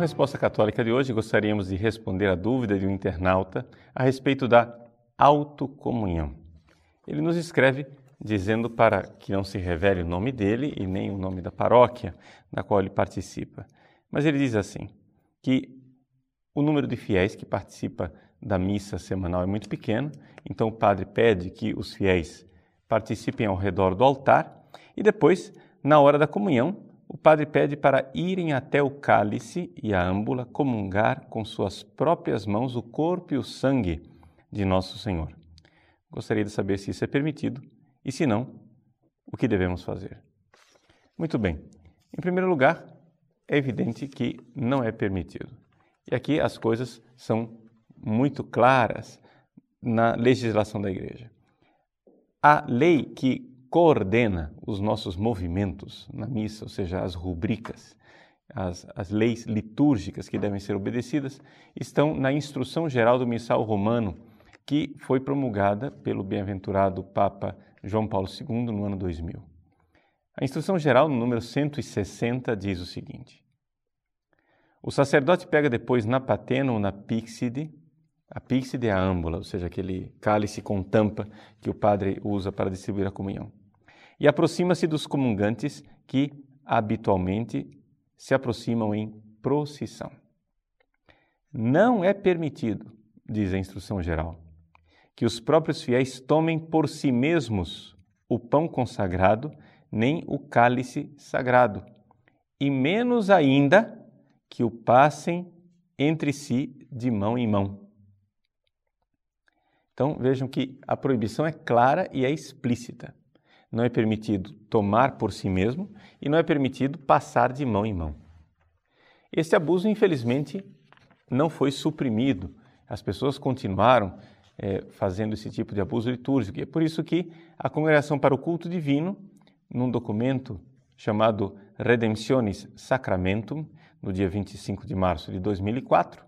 resposta católica de hoje, gostaríamos de responder a dúvida de um internauta a respeito da autocomunhão. Ele nos escreve dizendo para que não se revele o nome dele e nem o nome da paróquia na qual ele participa. Mas ele diz assim: que o número de fiéis que participa da missa semanal é muito pequeno, então o padre pede que os fiéis participem ao redor do altar e depois, na hora da comunhão, o padre pede para irem até o cálice e a âmbula comungar com suas próprias mãos o corpo e o sangue de Nosso Senhor. Gostaria de saber se isso é permitido e, se não, o que devemos fazer. Muito bem. Em primeiro lugar, é evidente que não é permitido. E aqui as coisas são muito claras na legislação da Igreja. A lei que coordena os nossos movimentos na missa, ou seja, as rubricas, as, as leis litúrgicas que devem ser obedecidas, estão na Instrução Geral do Missal Romano, que foi promulgada pelo bem-aventurado Papa João Paulo II no ano 2000. A Instrução Geral, no número 160, diz o seguinte: O sacerdote pega depois na patena ou na píxide a píxide é a âmbula, ou seja, aquele cálice com tampa que o padre usa para distribuir a comunhão e aproxima-se dos comungantes que habitualmente se aproximam em procissão. Não é permitido, diz a instrução geral, que os próprios fiéis tomem por si mesmos o pão consagrado, nem o cálice sagrado, e menos ainda que o passem entre si de mão em mão. Então vejam que a proibição é clara e é explícita não é permitido tomar por si mesmo e não é permitido passar de mão em mão. Este abuso, infelizmente, não foi suprimido. As pessoas continuaram é, fazendo esse tipo de abuso litúrgico. E é por isso que a Congregação para o Culto Divino, num documento chamado Redemptionis Sacramentum, no dia 25 de março de 2004,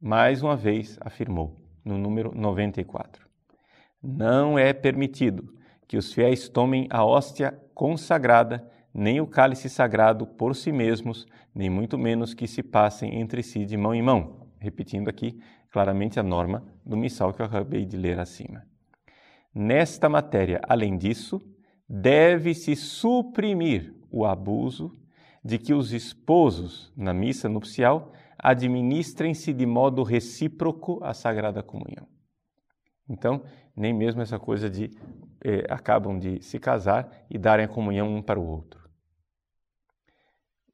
mais uma vez afirmou, no número 94: Não é permitido que os fiéis tomem a hóstia consagrada, nem o cálice sagrado por si mesmos, nem muito menos que se passem entre si de mão em mão. Repetindo aqui claramente a norma do missal que eu acabei de ler acima. Nesta matéria, além disso, deve-se suprimir o abuso de que os esposos, na missa nupcial, administrem-se de modo recíproco a Sagrada Comunhão. Então, nem mesmo essa coisa de eh, acabam de se casar e darem a comunhão um para o outro.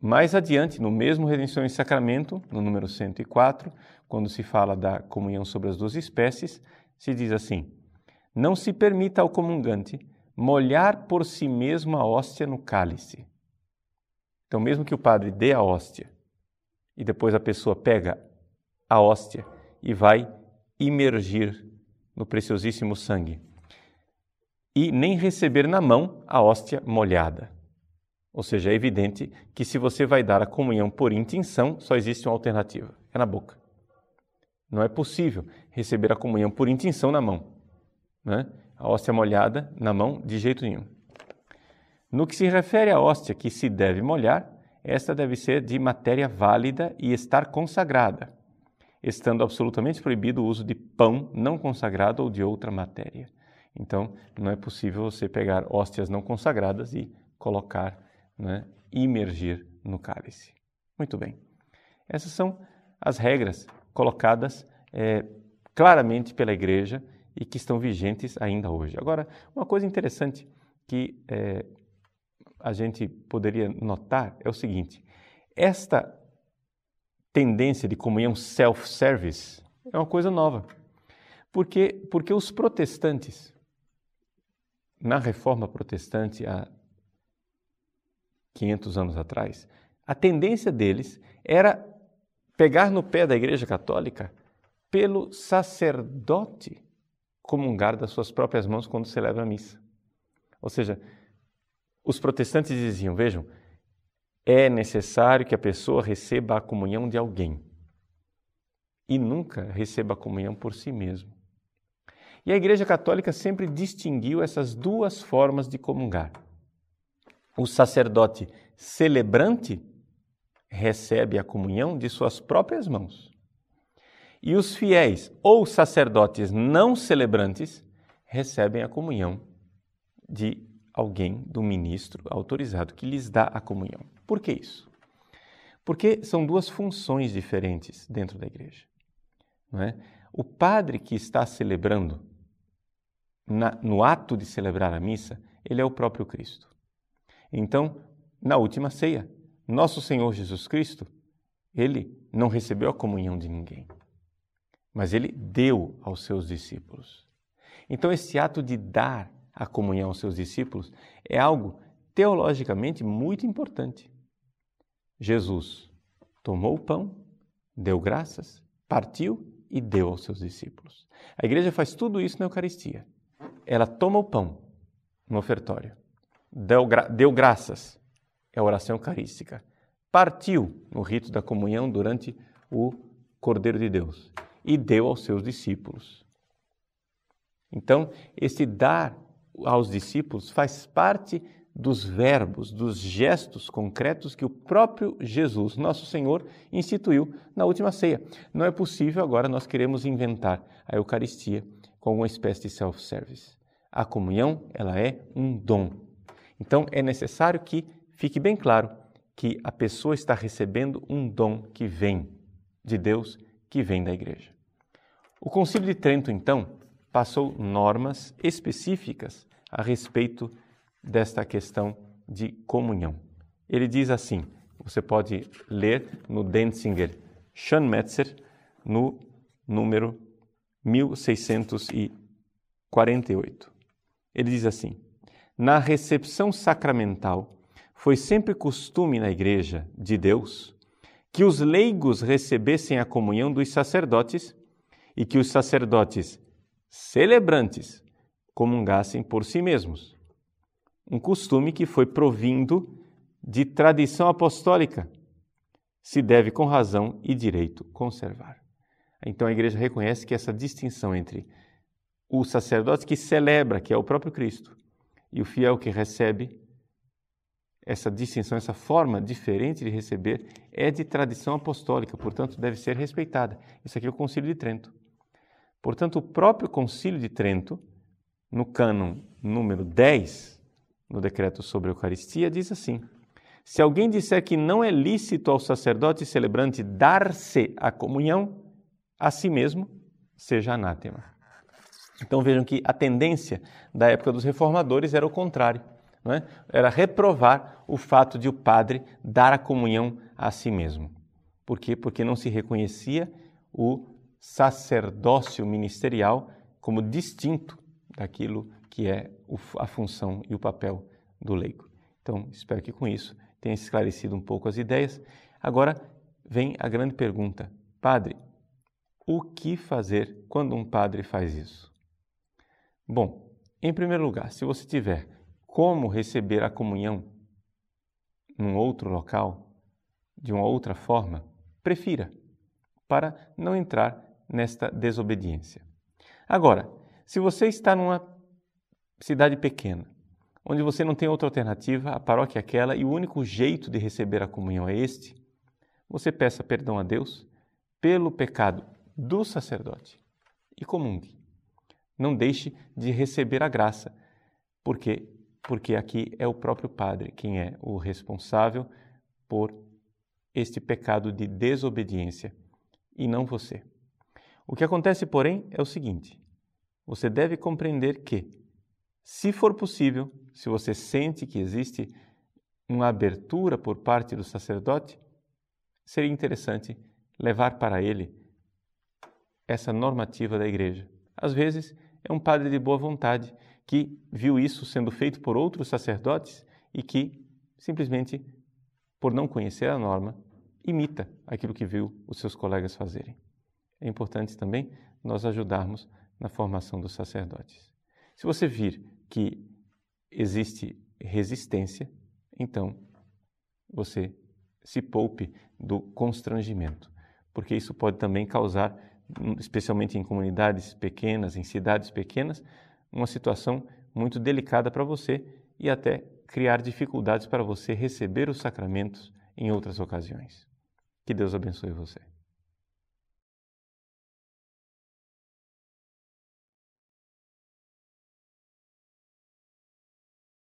Mais adiante, no mesmo Redenção em Sacramento, no número 104, quando se fala da comunhão sobre as duas espécies, se diz assim: Não se permita ao comungante molhar por si mesmo a hóstia no cálice. Então, mesmo que o padre dê a hóstia e depois a pessoa pega a hóstia e vai imergir no preciosíssimo sangue, e nem receber na mão a hóstia molhada. Ou seja, é evidente que se você vai dar a comunhão por intenção, só existe uma alternativa: é na boca. Não é possível receber a comunhão por intenção na mão. Né? A hóstia molhada na mão, de jeito nenhum. No que se refere à hóstia que se deve molhar, esta deve ser de matéria válida e estar consagrada, estando absolutamente proibido o uso de pão não consagrado ou de outra matéria. Então, não é possível você pegar hóstias não consagradas e colocar, né, imergir no cálice. Muito bem. Essas são as regras colocadas é, claramente pela Igreja e que estão vigentes ainda hoje. Agora, uma coisa interessante que é, a gente poderia notar é o seguinte: esta tendência de comunhão self-service é uma coisa nova. Porque, porque os protestantes, na reforma protestante há 500 anos atrás, a tendência deles era pegar no pé da Igreja Católica pelo sacerdote comungar das suas próprias mãos quando celebra a missa. Ou seja, os protestantes diziam: vejam, é necessário que a pessoa receba a comunhão de alguém e nunca receba a comunhão por si mesmo. E a Igreja Católica sempre distinguiu essas duas formas de comungar. O sacerdote celebrante recebe a comunhão de suas próprias mãos. E os fiéis ou sacerdotes não celebrantes recebem a comunhão de alguém, do ministro autorizado que lhes dá a comunhão. Por que isso? Porque são duas funções diferentes dentro da igreja. É? O padre que está celebrando, na, no ato de celebrar a missa, ele é o próprio Cristo. Então, na última ceia, nosso Senhor Jesus Cristo, ele não recebeu a comunhão de ninguém, mas ele deu aos seus discípulos. Então, esse ato de dar a comunhão aos seus discípulos é algo teologicamente muito importante. Jesus tomou o pão, deu graças, partiu e deu aos seus discípulos. A igreja faz tudo isso na Eucaristia. Ela toma o pão no ofertório, deu, gra deu graças, é a oração eucarística, partiu no rito da comunhão durante o Cordeiro de Deus e deu aos seus discípulos. Então, esse dar aos discípulos faz parte dos verbos, dos gestos concretos que o próprio Jesus, nosso Senhor, instituiu na última ceia. Não é possível agora nós queremos inventar a Eucaristia como uma espécie de self-service. A comunhão, ela é um dom. Então é necessário que fique bem claro que a pessoa está recebendo um dom que vem de Deus, que vem da igreja. O Concílio de Trento, então, passou normas específicas a respeito desta questão de comunhão. Ele diz assim: você pode ler no Denzinger Schönmetzer, no número 1648. Ele diz assim: Na recepção sacramental, foi sempre costume na Igreja de Deus que os leigos recebessem a comunhão dos sacerdotes e que os sacerdotes celebrantes comungassem por si mesmos um costume que foi provindo de tradição apostólica, se deve com razão e direito conservar. Então a igreja reconhece que essa distinção entre o sacerdote que celebra, que é o próprio Cristo, e o fiel que recebe, essa distinção, essa forma diferente de receber é de tradição apostólica, portanto deve ser respeitada. Isso aqui é o Concílio de Trento. Portanto, o próprio Concílio de Trento, no cânon número 10, no decreto sobre a Eucaristia, diz assim: Se alguém disser que não é lícito ao sacerdote celebrante dar-se a comunhão, a si mesmo seja anátema. Então vejam que a tendência da época dos reformadores era o contrário. É? Era reprovar o fato de o padre dar a comunhão a si mesmo. Por quê? Porque não se reconhecia o sacerdócio ministerial como distinto daquilo que é a função e o papel do leigo. Então, espero que com isso tenha esclarecido um pouco as ideias. Agora vem a grande pergunta: Padre, o que fazer quando um padre faz isso? Bom, em primeiro lugar, se você tiver como receber a comunhão num outro local, de uma outra forma, prefira, para não entrar nesta desobediência. Agora, se você está numa cidade pequena, onde você não tem outra alternativa, a paróquia é aquela e o único jeito de receber a comunhão é este, você peça perdão a Deus pelo pecado do sacerdote e comungue. Não deixe de receber a graça, porque porque aqui é o próprio Padre quem é o responsável por este pecado de desobediência e não você. O que acontece, porém, é o seguinte: você deve compreender que se for possível, se você sente que existe uma abertura por parte do sacerdote, seria interessante levar para ele essa normativa da igreja. Às vezes, é um padre de boa vontade que viu isso sendo feito por outros sacerdotes e que, simplesmente, por não conhecer a norma, imita aquilo que viu os seus colegas fazerem. É importante também nós ajudarmos na formação dos sacerdotes. Se você vir que existe resistência, então você se poupe do constrangimento, porque isso pode também causar, especialmente em comunidades pequenas, em cidades pequenas, uma situação muito delicada para você e até criar dificuldades para você receber os sacramentos em outras ocasiões. Que Deus abençoe você.